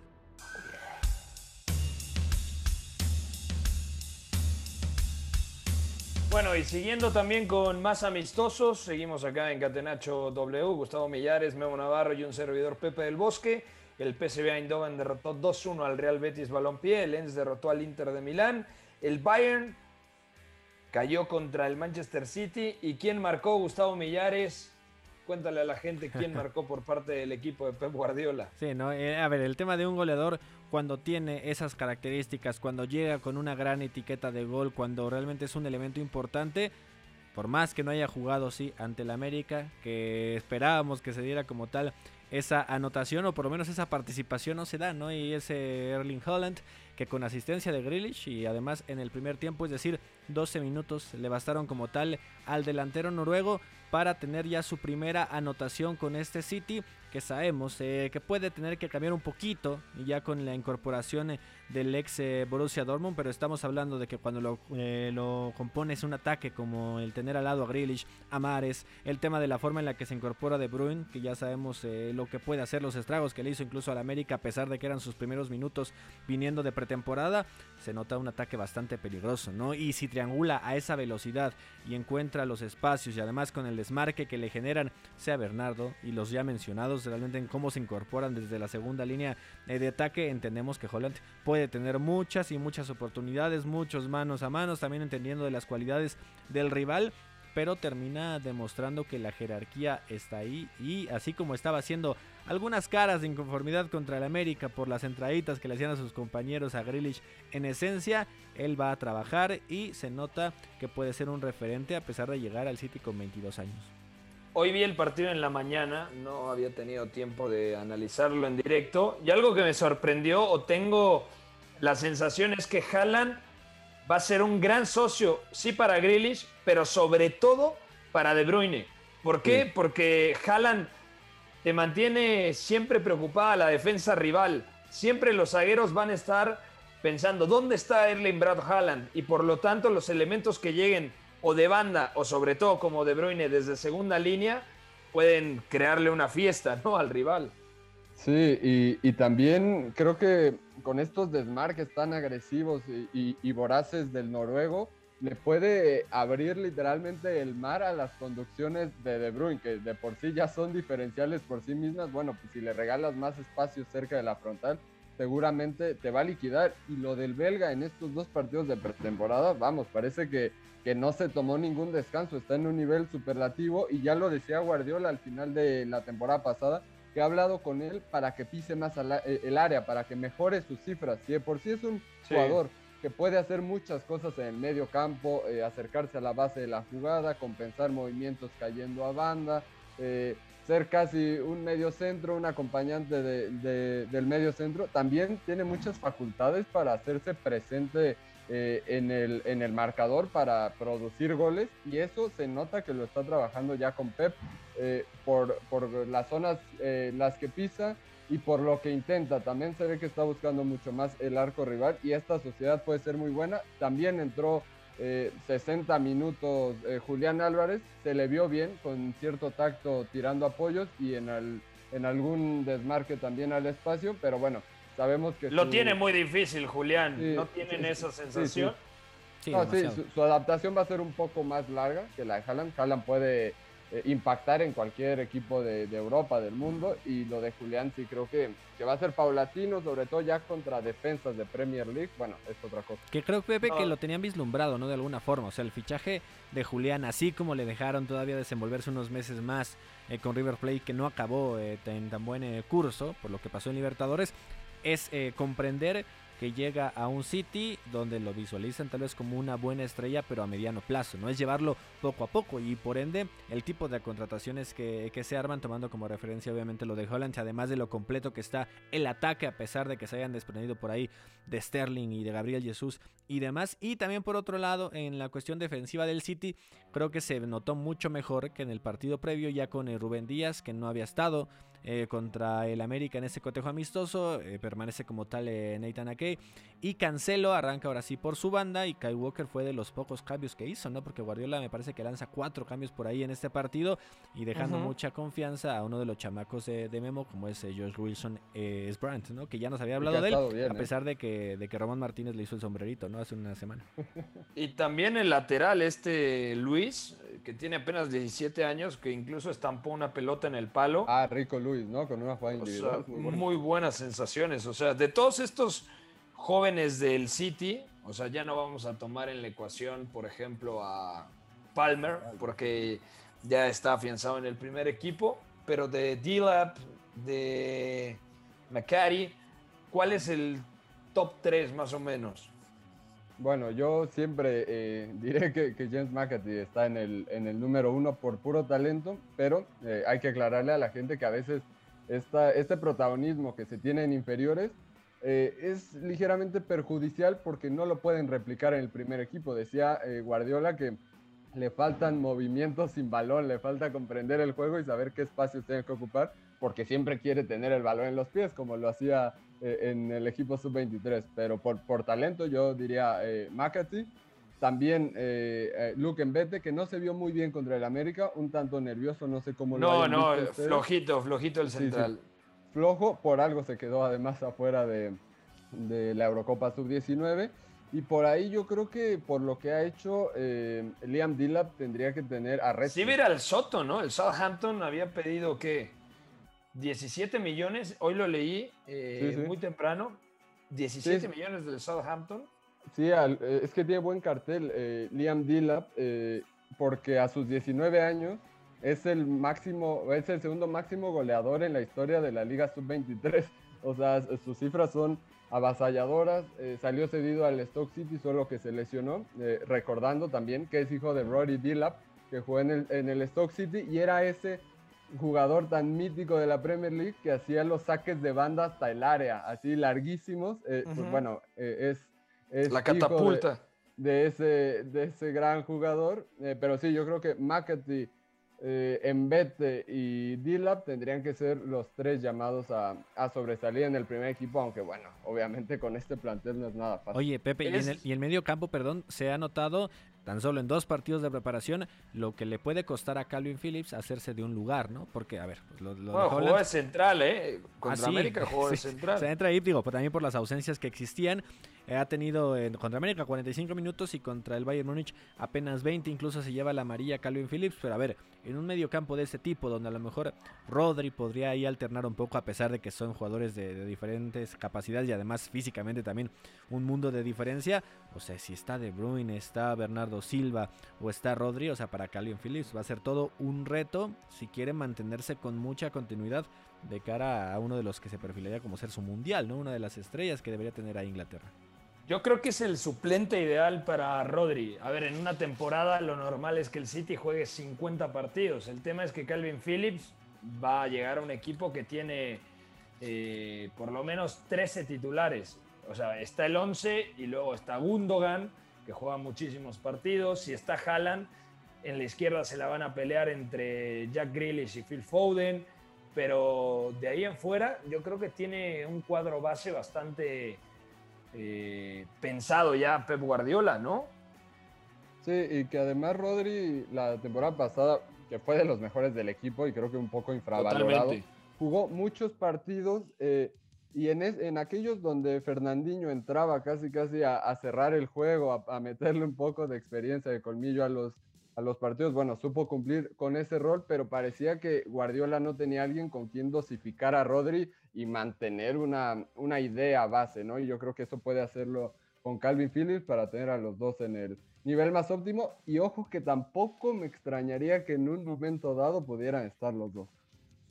Bueno, y siguiendo también con más amistosos, seguimos acá en Catenacho W, Gustavo Millares, Memo Navarro y un servidor Pepe del Bosque. El PSV Eindhoven derrotó 2-1 al Real Betis Balompié, el Lens derrotó al Inter de Milán, el Bayern cayó contra el Manchester City y quién marcó Gustavo Millares. Cuéntale a la gente quién marcó por parte del equipo de Pep Guardiola. Sí, no, eh, a ver, el tema de un goleador cuando tiene esas características, cuando llega con una gran etiqueta de gol, cuando realmente es un elemento importante, por más que no haya jugado sí ante el América, que esperábamos que se diera como tal esa anotación o por lo menos esa participación no se da, ¿no? Y ese Erling Holland que con asistencia de Grealish y además en el primer tiempo, es decir, 12 minutos le bastaron como tal al delantero noruego para tener ya su primera anotación con este City que sabemos eh, que puede tener que cambiar un poquito ya con la incorporación eh, del ex eh, Borussia Dortmund, pero estamos hablando de que cuando lo, lo, compones un ataque como el tener al lado a Grealish, a Mares, el tema de la forma en la que se incorpora De Bruyne, que ya sabemos lo que puede hacer, los estragos que le hizo incluso al América a pesar de que eran sus primeros minutos viniendo de pretemporada, se nota un ataque bastante peligroso, ¿no? Y si triangula a esa velocidad y encuentra los espacios y además con el desmarque que le generan, sea Bernardo y los ya mencionados, realmente en cómo se incorporan desde la segunda línea de ataque, entendemos que Holland puede tener muchas y muchas oportunidades, muchos manos a manos, también entendiendo de las cualidades del rival, pero termina demostrando que la jerarquía está ahí y así como estaba haciendo algunas caras de inconformidad contra el América por las entraditas que le hacían a sus compañeros a Grealish, en esencia él va a trabajar y se nota que puede ser un referente a pesar de llegar al City con 22 años. Hoy vi el partido en la mañana, no había tenido tiempo de analizarlo en directo y algo que me sorprendió o tengo la sensación es que Haaland va a ser un gran socio, sí para Grealish, pero sobre todo para De Bruyne. ¿Por qué? Sí. Porque Haaland te mantiene siempre preocupada la defensa rival. Siempre los zagueros van a estar pensando, ¿dónde está Erling Brad Haaland? Y por lo tanto los elementos que lleguen o de banda o sobre todo como De Bruyne desde segunda línea pueden crearle una fiesta ¿no? al rival. Sí, y, también creo que con estos desmarques tan agresivos y, y, y, voraces del noruego, le puede abrir literalmente el mar a las conducciones de De Bruyne, que de por sí ya son diferenciales por sí mismas. Bueno, pues si le regalas más espacio cerca de la frontal, seguramente te va a liquidar. Y lo del belga en estos dos partidos de pretemporada, vamos, parece que, que no se tomó ningún descanso, está en un nivel superlativo y ya lo decía Guardiola al final de la temporada pasada que ha hablado con él para que pise más el área, para que mejore sus cifras. Si de por sí es un sí. jugador que puede hacer muchas cosas en el medio campo, eh, acercarse a la base de la jugada, compensar movimientos cayendo a banda, eh, ser casi un medio centro, un acompañante de, de, del medio centro, también tiene muchas facultades para hacerse presente eh, en, el, en el marcador para producir goles y eso se nota que lo está trabajando ya con Pep eh, por, por, las zonas eh, las que pisa y por lo que intenta. También se ve que está buscando mucho más el arco rival y esta sociedad puede ser muy buena. También entró 60 minutos Julián Álvarez, se le vio bien con cierto tacto tirando apoyos y en, el, en algún desmarque también al espacio, pero bueno, sabemos que lo su... tiene muy difícil Julián. Sí, no tienen sí, esa sensación sí, no, su, su, adaptación va a ser un poco más larga que la de Haaland. Haaland puede eh, impactar en cualquier equipo de, de, Europa del mundo. Y lo de Julián sí creo que, que, va a ser paulatino sobre todo ya contra defensas de Premier League. Bueno es otra cosa. Que creo Pepe no. que lo tenían vislumbrado no de alguna forma. O sea el fichaje de Julián así como le dejaron todavía desenvolverse unos meses más eh, con River Plate que no acabó eh, en tan buen eh, curso por lo que pasó en Libertadores es eh, comprender que llega a un City donde lo visualizan tal vez como una buena estrella, pero a mediano plazo. No es llevarlo poco a poco y por ende el tipo de contrataciones que, se arman, tomando como referencia obviamente lo de Holland, además de lo completo que está el ataque, a pesar de que se hayan desprendido por ahí de Sterling y de Gabriel Jesús y demás. Y también por otro lado, en la cuestión defensiva del City, creo que se notó mucho mejor que en el partido previo, ya con el Rubén Díaz, que no había estado. Eh, contra el América en ese cotejo amistoso. Eh, permanece como tal eh, Nathan Ake. Y Cancelo arranca ahora sí por su banda. Y Kai Walker fue de los pocos cambios que hizo, ¿no? Porque Guardiola me parece que lanza cuatro cambios por ahí en este partido. Y dejando mucha confianza a uno de los chamacos de, Memo, como es George Wilson es Brandt, ¿no? Que ya nos había hablado de él, a pesar de que, de que Román Martínez le hizo el sombrerito, ¿no? Hace una semana. y también el lateral, este Luis, que tiene apenas 17 años, que incluso estampó una pelota en el palo. Ah, Rico Luis, ¿no? Con una jugada individual. muy, buenas sensaciones. O sea, de todos estos jóvenes del City, o sea, ya no vamos a tomar en la ecuación, por ejemplo, a Palmer, porque ya está afianzado en el primer equipo, pero de D-Lab, de McCarry, ¿cuál es el top 3 más o menos? Bueno, yo siempre eh, diré que, James McAtee está en el, en el número uno por puro talento, pero eh, hay que aclararle a la gente que a veces esta, este protagonismo que se tiene en inferiores eh, es ligeramente perjudicial porque no lo pueden replicar en el primer equipo. Decía Guardiola que le faltan movimientos sin balón, le falta comprender el juego y saber qué espacios tiene que ocupar, porque siempre quiere tener el balón en los pies, como lo hacía eh, en el equipo sub-23, pero por, por talento yo diría eh, McAtee. También eh, eh, Luke Mbete, que no se vio muy bien contra el América, un tanto nervioso, no sé cómo lo No, no, flojito, flojito el central. Flojo, por algo se quedó además afuera de, de la Eurocopa sub-19. Y por ahí yo creo que por lo que ha hecho Liam Dillap tendría que tener a Sí, mira el Soto, ¿no? El Southampton había pedido que 17 millones, hoy lo leí eh, muy temprano, 17 millones del Southampton. Sí, eh, es que tiene buen cartel eh, Liam Dillap, porque a sus 19 años es el máximo, es el segundo máximo goleador en la historia de la Liga Sub-23. O sea, sus cifras son avasalladoras. salió cedido al Stoke City, solo que se lesionó. recordando también que es hijo de Rory Dillap, que jugó en el, en el Stoke City y era ese jugador tan mítico de la Premier League que hacía los saques de banda hasta el área, así larguísimos. Eh, pues bueno, eh, es, La catapulta. De, ese, de ese gran jugador. Eh, pero sí, yo creo que McAtee, Embete y D-Lab tendrían que ser los tres llamados a, sobresalir en el primer equipo, aunque bueno, obviamente con este plantel no es nada fácil. Oye, Pepe, y, en el, y medio campo, perdón, se ha notado tan solo en dos partidos de preparación, lo que le puede costar a Calvin Phillips hacerse de un lugar, ¿no? Porque, a ver, pues lo, lo jugó de central, ¿eh? Contra ah, América jugó de central. Se entra ahí, digo, pues también por las ausencias que existían. Eh, ha tenido en, contra América 45 minutos y contra el Bayern Múnich apenas 20, incluso se lleva la amarilla Calvin Phillips, pero a ver, en un medio campo de este tipo, donde a lo mejor Rodri podría ahí alternar un poco, a pesar de que son jugadores de, de diferentes capacidades y además físicamente también un mundo de diferencia, o sea, si está De Bruyne, está Bernardo Silva o está Rodri, o sea, para Calvin Phillips va a ser todo un reto si quiere mantenerse con mucha continuidad de cara a uno de los que se perfilaría como ser su mundial, ¿no? Una de las estrellas que debería tener a Inglaterra. Yo creo que es el suplente ideal para Rodri. A ver, en una temporada lo normal es que el City juegue 50 partidos. El tema es que Calvin Phillips va a llegar a un equipo que tiene eh, por lo menos 13 titulares. O sea, está el 11 y luego está Gundogan, que juega muchísimos partidos. Si está Haaland, en la izquierda se la van a pelear entre Jack Grealish y Phil Foden. Pero de ahí en fuera, yo creo que tiene un cuadro base bastante eh, pensado ya Pep Guardiola, ¿no? Sí, y que además Rodri la temporada pasada, que fue de los mejores del equipo y creo que un poco infravalorado, jugó muchos partidos eh, y en, en aquellos donde Fernandinho entraba casi casi a, cerrar el juego, a, meterle un poco de experiencia, de colmillo a los, a los partidos, bueno, supo cumplir con ese rol, pero parecía que Guardiola no tenía alguien con quien dosificar a Rodri y mantener una, una idea base, ¿no? Y yo creo que eso puede hacerlo con Calvin Phillips para tener a los dos en el nivel más óptimo. Y ojo que tampoco me extrañaría que en un momento dado pudieran estar los dos.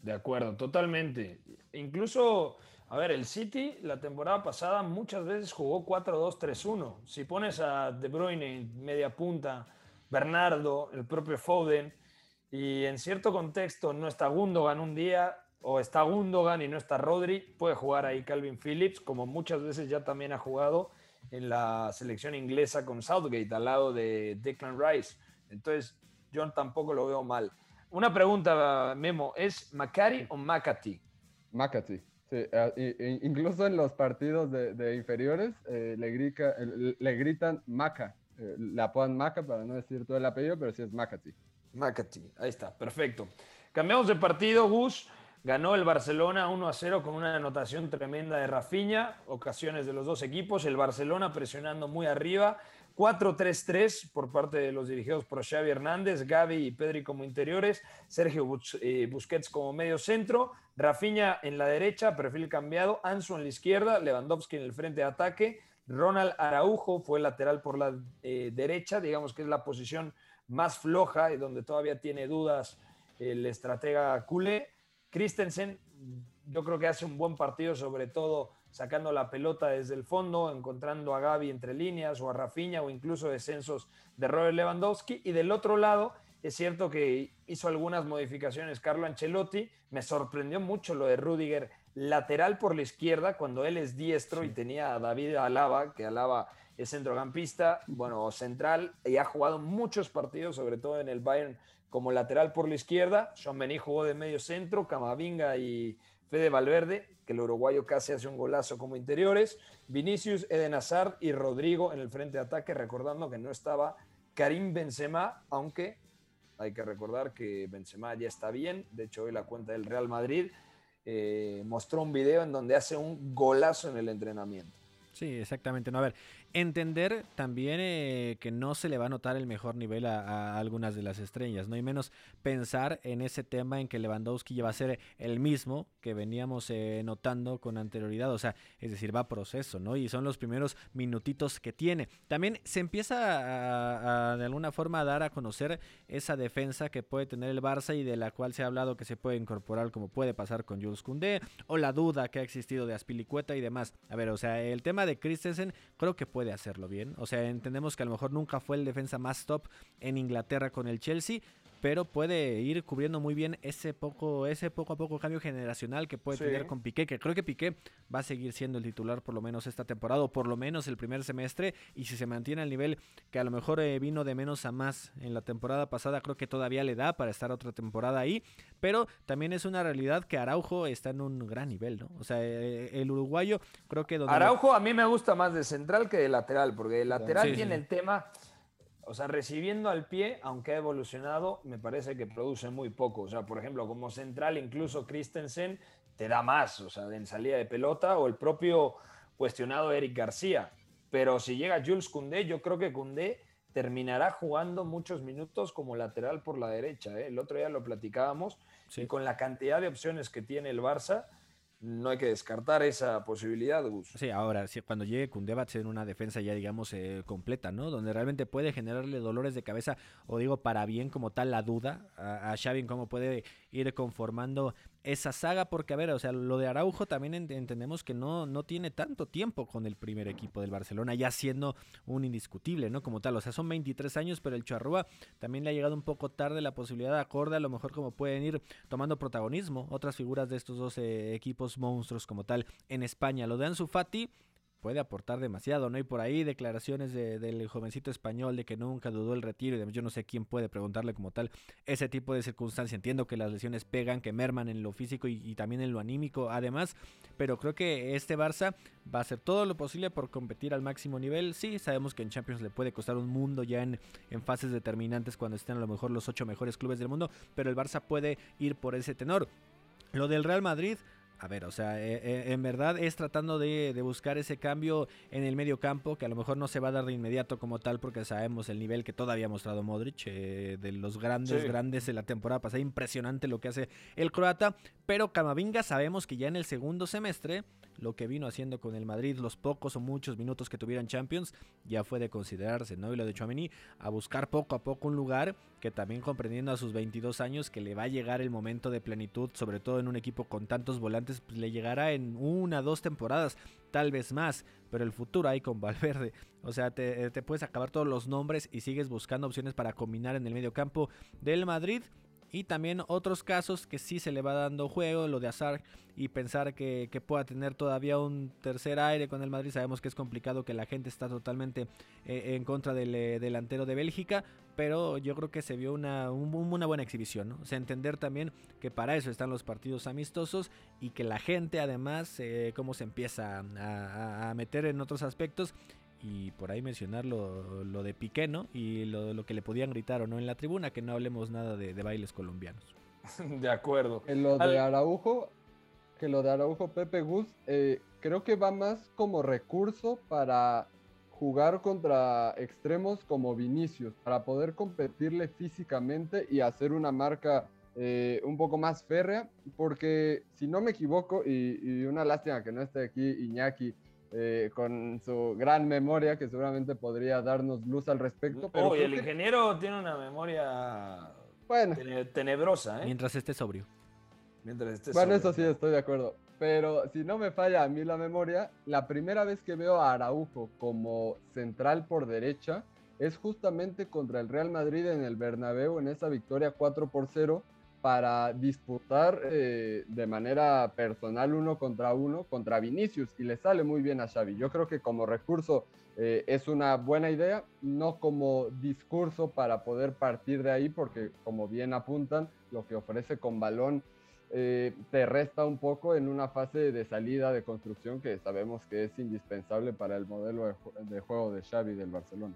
De acuerdo, totalmente. Incluso A ver, el City la temporada pasada muchas veces jugó 4-2-3-1. Si pones a De Bruyne media punta, Bernardo, el propio Foden, y en cierto contexto no está Gundogan un día, o está Gundogan y no está Rodri, puede jugar ahí Calvin Phillips, como muchas veces ya también ha jugado en la selección inglesa con Southgate al lado de Declan Rice. Entonces, yo tampoco lo veo mal. Una pregunta, Memo, ¿es Macari o Macati? Macati. Sí, incluso en los partidos de, inferiores eh, le, le, gritan Maca. Eh, la apodan Maca para no decir todo el apellido, pero sí es Macati. Macati, ahí está, perfecto. Cambiamos de partido, Gus. Ganó el Barcelona 1 a 0 con una anotación tremenda de Rafinha, ocasiones de los dos equipos. El Barcelona presionando muy arriba. 4-3-3 por parte de los dirigidos por Xavi Hernández, Gaby y Pedri como interiores, Sergio eh, Busquets como medio centro, Rafinha en la derecha, perfil cambiado, Ansu en la izquierda, Lewandowski en el frente de ataque, Ronald Araujo fue lateral por la eh, derecha, digamos que es la posición más floja y donde todavía tiene dudas el estratega culé. Christensen, yo creo que hace un buen partido, sobre todo sacando la pelota desde el fondo, encontrando a Gaby entre líneas o a Rafinha o incluso descensos de Robert Lewandowski. Y del otro lado, es cierto que hizo algunas modificaciones Carlo Ancelotti. Me sorprendió mucho lo de Rudiger lateral por la izquierda cuando él es diestro y tenía a David Alaba, que Alaba es centrocampista, bueno, central y ha jugado muchos partidos, sobre todo en el Bayern como lateral por la izquierda. Sean Bení jugó de medio centro, Camavinga y Fede Valverde, que el uruguayo casi hace un golazo como interiores, Vinicius, Eden Hazard y Rodrigo en el frente de ataque, recordando que no estaba Karim Benzema, aunque hay que recordar que Benzema ya está bien, de hecho hoy la cuenta del Real Madrid eh, mostró un video en donde hace un golazo en el entrenamiento. Sí, exactamente. No, a ver, entender también eh, que no se le va a notar el mejor nivel a, algunas de las estrellas, ¿no? Y menos pensar en ese tema en que Lewandowski ya va a ser el mismo que veníamos eh, notando con anterioridad, o sea, es decir, va a proceso, ¿no? Y son los primeros minutitos que tiene. También se empieza a, de alguna forma a dar a conocer esa defensa que puede tener el Barça y de la cual se ha hablado que se puede incorporar como puede pasar con Jules Koundé o la duda que ha existido de Aspilicueta y demás. A ver, o sea, el tema de Christensen creo que puede puede hacerlo bien. O sea, entendemos que a lo mejor nunca fue el defensa más top en Inglaterra con el Chelsea, pero puede ir cubriendo muy bien ese poco, ese poco a poco cambio generacional que puede tener con Piqué, que creo que Piqué va a seguir siendo el titular por lo menos esta temporada, o por lo menos el primer semestre, y si se mantiene al nivel que a lo mejor eh, vino de menos a más en la temporada pasada, creo que todavía le da para estar otra temporada ahí, pero también es una realidad que Araujo está en un gran nivel, ¿no? O sea, eh, el uruguayo creo que... Araujo a mí me gusta más de central que de lateral, porque el lateral tiene el tema o sea, recibiendo al pie, aunque ha evolucionado, me parece que produce muy poco. O sea, por ejemplo, como central, incluso Christensen te da más, o sea, en salida de pelota, o el propio cuestionado Eric García. Pero si llega Jules Koundé, yo creo que Koundé terminará jugando muchos minutos como lateral por la derecha. ¿eh? El otro día lo platicábamos, y con la cantidad de opciones que tiene el Barça, no hay que descartar esa posibilidad, Gus. Sí, ahora, cuando llegue a ser una defensa ya, digamos, eh, completa, ¿no? Donde realmente puede generarle dolores de cabeza, o digo, para bien como tal la duda a, a Xavi cómo puede ir conformando esa saga, porque a ver, o sea, lo de Araujo también entendemos que no, no tiene tanto tiempo con el primer equipo del Barcelona, ya siendo un indiscutible, ¿no? Como tal, o sea, son 23 años, pero el Charrúa también le ha llegado un poco tarde la posibilidad de acorde, a lo mejor como pueden ir tomando protagonismo otras figuras de estos dos eh, equipos monstruos como tal en España. Lo de Ansu Fati, puede aportar demasiado, ¿no? Y por ahí declaraciones del jovencito español de que nunca dudó el retiro y yo no sé quién puede preguntarle como tal ese tipo de circunstancia. Entiendo que las lesiones pegan, que merman en lo físico y, también en lo anímico además, pero creo que este Barça va a hacer todo lo posible por competir al máximo nivel. Sí, sabemos que en Champions le puede costar un mundo ya en, en fases determinantes cuando estén a lo mejor los ocho mejores clubes del mundo, pero el Barça puede ir por ese tenor. Lo del Real Madrid, a ver, o sea, eh, eh, en verdad es tratando de, buscar ese cambio en el medio campo, que a lo mejor no se va a dar de inmediato como tal, porque sabemos el nivel que todavía ha mostrado Modric, eh, de los grandes, grandes de la temporada pasada, impresionante lo que hace el croata, pero Camavinga sabemos que ya en el segundo semestre lo que vino haciendo con el Madrid, los pocos o muchos minutos que tuvieran Champions, ya fue de considerarse, ¿no? Y lo de Chouameni a buscar poco a poco un lugar que también comprendiendo a sus 22 años que le va a llegar el momento de plenitud, sobre todo en un equipo con tantos volantes pues, le llegará en una, dos temporadas, tal vez más. Pero el futuro ahí con Valverde. O sea, te, te puedes acabar todos los nombres y sigues buscando opciones para combinar en el medio campo del Madrid. Y también otros casos que sí se le va dando juego, lo de Azar y pensar que, pueda tener todavía un tercer aire con el Madrid. Sabemos que es complicado, que la gente está totalmente eh, en contra del eh, delantero de Bélgica, pero yo creo que se vio una, una buena exhibición. ¿no? O sea, entender también que para eso están los partidos amistosos y que la gente además, eh, cómo se empieza a, a meter en otros aspectos y por ahí mencionar lo, lo de Piqué, ¿no? Y lo, lo, que le podían gritar o no en la tribuna, que no hablemos nada de, bailes colombianos. De acuerdo. En lo de Araujo, que lo de Araujo Pepe Gus, eh, creo que va más como recurso para jugar contra extremos como Vinicius, para poder competirle físicamente y hacer una marca eh, un poco más férrea, porque si no me equivoco, y, y una lástima que no esté aquí Iñaki, eh, con su gran memoria que seguramente podría darnos luz al respecto. Pero el ingeniero tiene una memoria bueno. tenebrosa. ¿eh? Mientras esté sobrio. Mientras esté bueno, eso sí, estoy de acuerdo. Pero si no me falla a mí la memoria, la primera vez que veo a Araujo como central por derecha es justamente contra el Real Madrid en el Bernabéu en esa victoria 4 por 0 para disputar eh, de manera personal uno contra uno contra Vinicius y le sale muy bien a Xavi. Yo creo que como recurso eh, es una buena idea, no como discurso para poder partir de ahí, porque como bien apuntan, lo que ofrece con balón eh, te resta un poco en una fase de salida de construcción que sabemos que es indispensable para el modelo de, de juego de Xavi del Barcelona.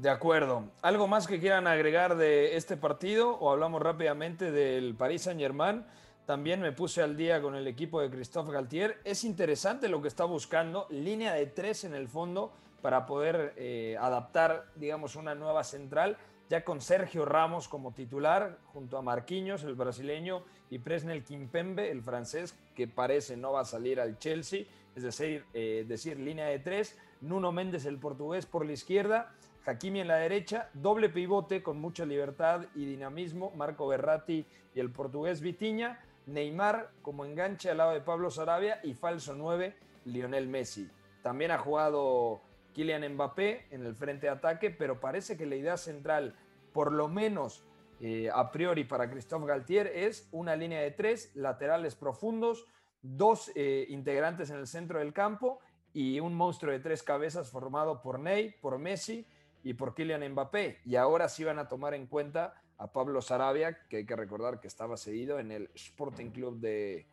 De acuerdo. ¿Algo más que quieran agregar de este partido o hablamos rápidamente del Paris Saint-Germain? También me puse al día con el equipo de Christophe Galtier. Es interesante lo que está buscando, línea de tres en el fondo para poder eh, adaptar, digamos, una nueva central, ya con Sergio Ramos como titular, junto a Marquinhos, el brasileño, y Presnel Kimpembe, el francés, que parece no va a salir al Chelsea, es decir, eh, decir línea de tres, Nuno Méndez, el portugués, por la izquierda, Hakimi en la derecha, doble pivote con mucha libertad y dinamismo, Marco Berratti y el portugués Vitiña, Neymar como enganche al lado de Pablo Sarabia y falso 9, Lionel Messi. También ha jugado Kylian Mbappé en el frente de ataque, pero parece que la idea central, por lo menos eh, a priori para Christophe Galtier, es una línea de tres, laterales profundos, dos eh, integrantes en el centro del campo y un monstruo de tres cabezas formado por Ney, por Messi y por Kylian Mbappé. Y ahora sí van a tomar en cuenta a Pablo Sarabia, que hay que recordar que estaba seguido en el Sporting Club de,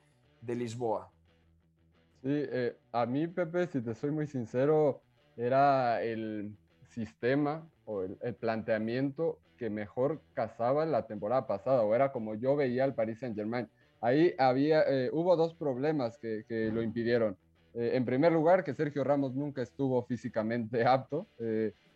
Lisboa. Sí, eh, a mí, Pepe, si te soy muy sincero, era el sistema o el, planteamiento que mejor casaba la temporada pasada, o era como yo veía al Paris Saint Germain. Ahí había, eh, hubo dos problemas que, lo impidieron. Eh, en primer lugar, que Sergio Ramos nunca estuvo físicamente apto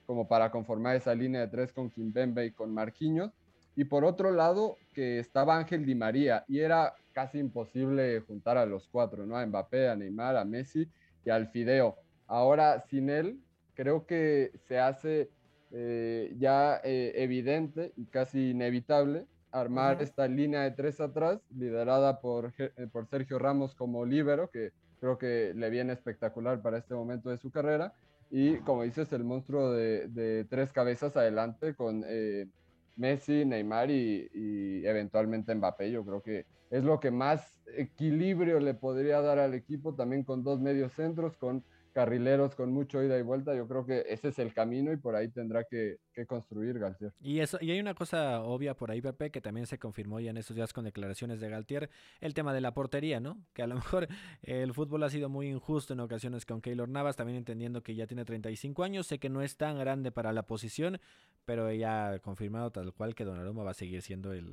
como para conformar esa línea de tres con Kimpembe y con Marquinhos. Y por otro lado, que estaba Ángel Di María y era casi imposible juntar a los cuatro, ¿no? A Mbappé, a Neymar, a Messi y al Fideo. Ahora, sin él, creo que se hace eh, ya eh, evidente y casi inevitable armar esta línea de tres atrás, liderada por, eh, por Sergio Ramos como líbero, que creo que le viene espectacular para este momento de su carrera, y como dices, el monstruo de, tres cabezas adelante con eh, Messi, Neymar y, y, eventualmente Mbappé. Yo creo que es lo que más equilibrio le podría dar al equipo, también con dos medios centros, con carrileros con mucho ida y vuelta. Yo creo que ese es el camino y por ahí tendrá que, construir Galtier. Y eso y hay una cosa obvia por ahí, Pepe, que también se confirmó ya en estos días con declaraciones de Galtier, el tema de la portería, ¿no? Que a lo mejor el fútbol ha sido muy injusto en ocasiones con Keylor Navas, también entendiendo que ya tiene 35 años, sé que no es tan grande para la posición, pero ya ha confirmado tal cual que Donnarumma va a seguir siendo el,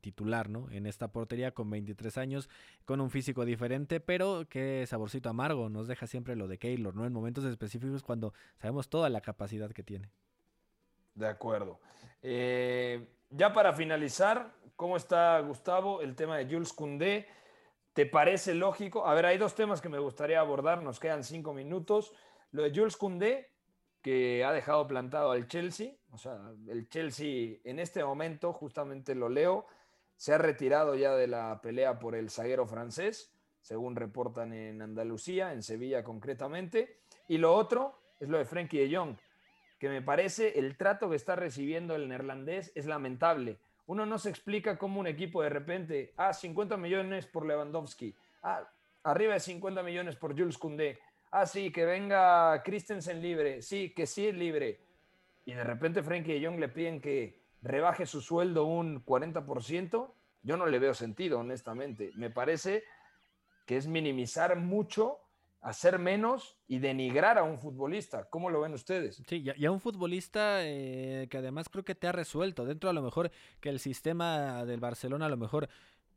titular, ¿no? En esta portería con 23 años, con un físico diferente, pero qué saborcito amargo nos deja siempre lo de Keylor, ¿no? En momentos específicos cuando sabemos toda la capacidad que tiene. De acuerdo. Eh, ya para finalizar, ¿cómo está Gustavo? El tema de Jules Koundé. ¿Te parece lógico? A ver, hay dos temas que me gustaría abordar, nos quedan cinco minutos. Lo de Jules Koundé, que ha dejado plantado al Chelsea. O sea, el Chelsea en este momento, justamente lo leo, se ha retirado ya de la pelea por el zaguero francés. Según reportan en Andalucía, en Sevilla concretamente. Y lo otro es lo de Frenkie de Jong, que me parece el trato que está recibiendo el neerlandés es lamentable. Uno no se explica cómo un equipo de repente, ah, 50 millones por Lewandowski, ah, arriba de 50 millones por Jules Koundé, ah, sí, que venga Christensen libre, sí, que sí es libre. Y de repente Frenkie de Jong le piden que rebaje su sueldo un 40%, yo no le veo sentido, honestamente. Me parece que es minimizar mucho, hacer menos y denigrar a un futbolista. ¿Cómo lo ven ustedes? Sí, y a un futbolista eh, que además creo que te ha resuelto. Dentro a lo mejor que el sistema del Barcelona a lo mejor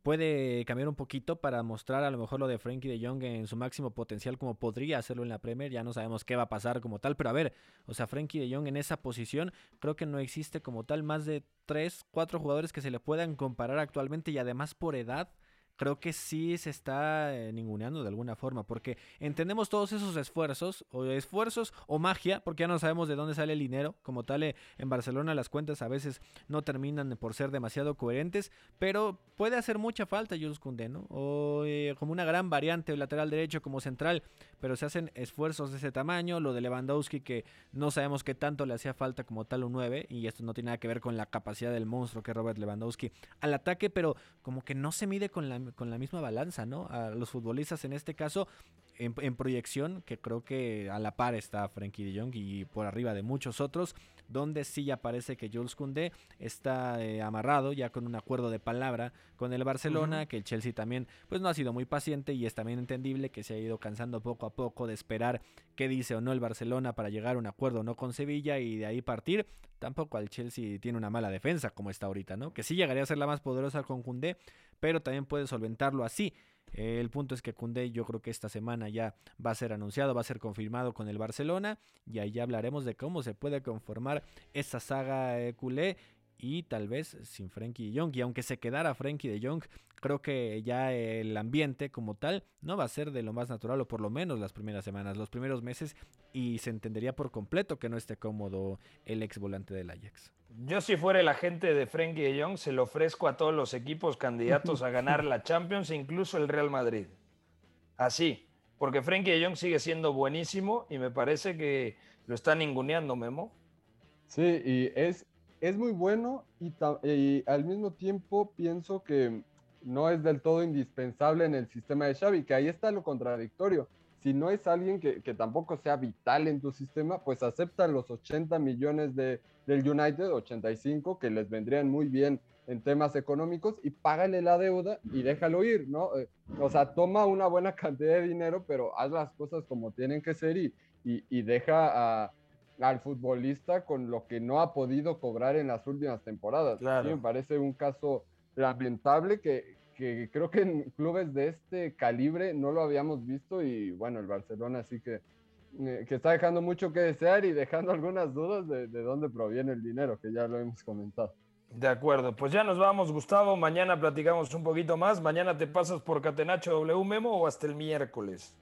puede cambiar un poquito para mostrar a lo mejor lo de Frankie de Jong en su máximo potencial como podría hacerlo en la Premier. Ya no sabemos qué va a pasar como tal, pero a ver, o sea, Frankie de Jong en esa posición creo que no existe como tal más de tres, cuatro jugadores que se le puedan comparar actualmente y además por edad creo que sí se está eh, ninguneando de alguna forma, porque entendemos todos esos esfuerzos, o esfuerzos o magia, porque ya no sabemos de dónde sale el dinero, como tal eh, en Barcelona las cuentas a veces no terminan por ser demasiado coherentes, pero puede hacer mucha falta Jules Koundé, ¿no? O eh, como una gran variante lateral derecho como central, pero se hacen esfuerzos de ese tamaño, lo de Lewandowski que no sabemos qué tanto le hacía falta como tal un 9, y esto no tiene nada que ver con la capacidad del monstruo que es Robert Lewandowski al ataque, pero como que no se mide con la con la misma balanza, ¿no? A los futbolistas en este caso en, proyección, que creo que a la par está Frankie de Jong y por arriba de muchos otros, donde sí ya parece que Jules Koundé está eh, amarrado ya con un acuerdo de palabra con el Barcelona, que el Chelsea también pues no ha sido muy paciente y es también entendible que se ha ido cansando poco a poco de esperar qué dice o no el Barcelona para llegar a un acuerdo no con Sevilla y de ahí partir. Tampoco al Chelsea tiene una mala defensa como está ahorita, ¿no? Que sí llegaría a ser la más poderosa con Koundé, pero también puede solventarlo así. El punto es que Koundé yo creo que esta semana ya va a ser anunciado, va a ser confirmado con el Barcelona y ahí hablaremos de cómo se puede conformar esa saga eh, culé y tal vez sin Frankie de Jong. Y aunque se quedara Frankie de Jong, creo que ya el ambiente como tal no va a ser de lo más natural, o por lo menos las primeras semanas, los primeros meses, y se entendería por completo que no esté cómodo el ex volante del Ajax. Yo si fuera el agente de Frankie de Jong, se lo ofrezco a todos los equipos candidatos a ganar la Champions incluso el Real Madrid. Así, porque Frankie de Jong sigue siendo buenísimo y me parece que lo está ninguneando, Memo. Sí, y es es muy bueno y, al mismo tiempo pienso que no es del todo indispensable en el sistema de Xavi, que ahí está lo contradictorio. Si no es alguien que, tampoco sea vital en tu sistema, pues acepta los 80 millones de, del United, 85, que les vendrían muy bien en temas económicos, y págale la deuda y déjalo ir, ¿no? Eh, o sea, toma una buena cantidad de dinero, pero haz las cosas como tienen que ser y, y deja a al futbolista con lo que no ha podido cobrar en las últimas temporadas. Claro. me parece un caso lamentable que, que, creo que en clubes de este calibre no lo habíamos visto y bueno, el Barcelona sí que, eh, que está dejando mucho que desear y dejando algunas dudas de, de dónde proviene el dinero, que ya lo hemos comentado. De acuerdo, pues ya nos vamos, Gustavo. Mañana platicamos un poquito más. Mañana te pasas por Catenacho W Memo o hasta el miércoles.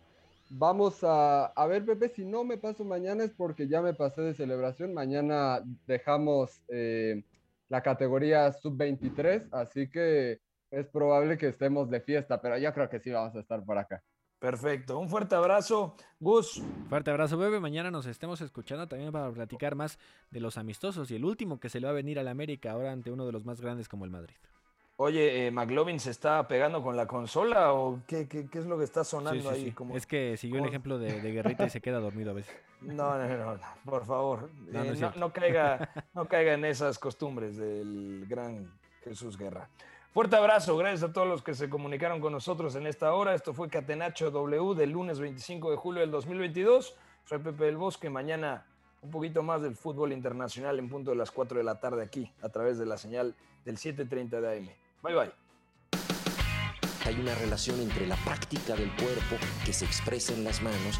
Vamos a, a, ver, Pepe, si no me paso mañana es porque ya me pasé de celebración. Mañana dejamos eh, la categoría sub-23, así que es probable que estemos de fiesta, pero yo creo que sí vamos a estar por acá. Perfecto, un fuerte abrazo, Gus. Fuerte abrazo, bebé. Mañana nos estemos escuchando también para platicar más de los amistosos y el último que se le va a venir al América ahora ante uno de los más grandes como el Madrid. Oye, eh, ¿McLovin se está pegando con la consola o qué, qué, qué es lo que está sonando ahí? Es que siguió el ejemplo de, Guerrita y se queda dormido a veces. No, no, no, por favor. No, eh, no, caiga, no caiga en esas costumbres del gran Jesús Guerra. Fuerte abrazo, gracias a todos los que se comunicaron con nosotros en esta hora. Esto fue Catenacho W del lunes 25 de julio del 2022. Soy Pepe del Bosque. Mañana un poquito más del fútbol internacional en punto de las 4 de la tarde aquí, a través de la señal del 7:30 de AM. Bye bye. Hay una relación entre la práctica del cuerpo que se expresa en las manos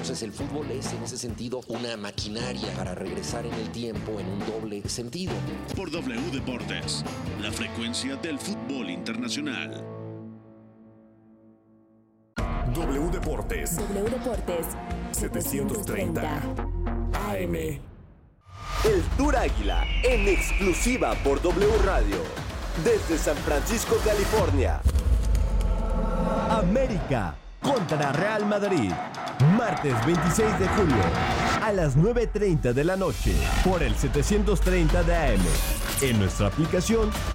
Entonces el fútbol es en ese sentido una maquinaria para regresar en el tiempo en un doble sentido. Por W Deportes, la frecuencia del fútbol internacional. W Deportes. W Deportes 730 AM. El Tour Águila en exclusiva por W Radio. Desde San Francisco, California. América contra Real Madrid. Martes 26 de julio a las 9.30 de la noche por el 730 de AM. En nuestra aplicación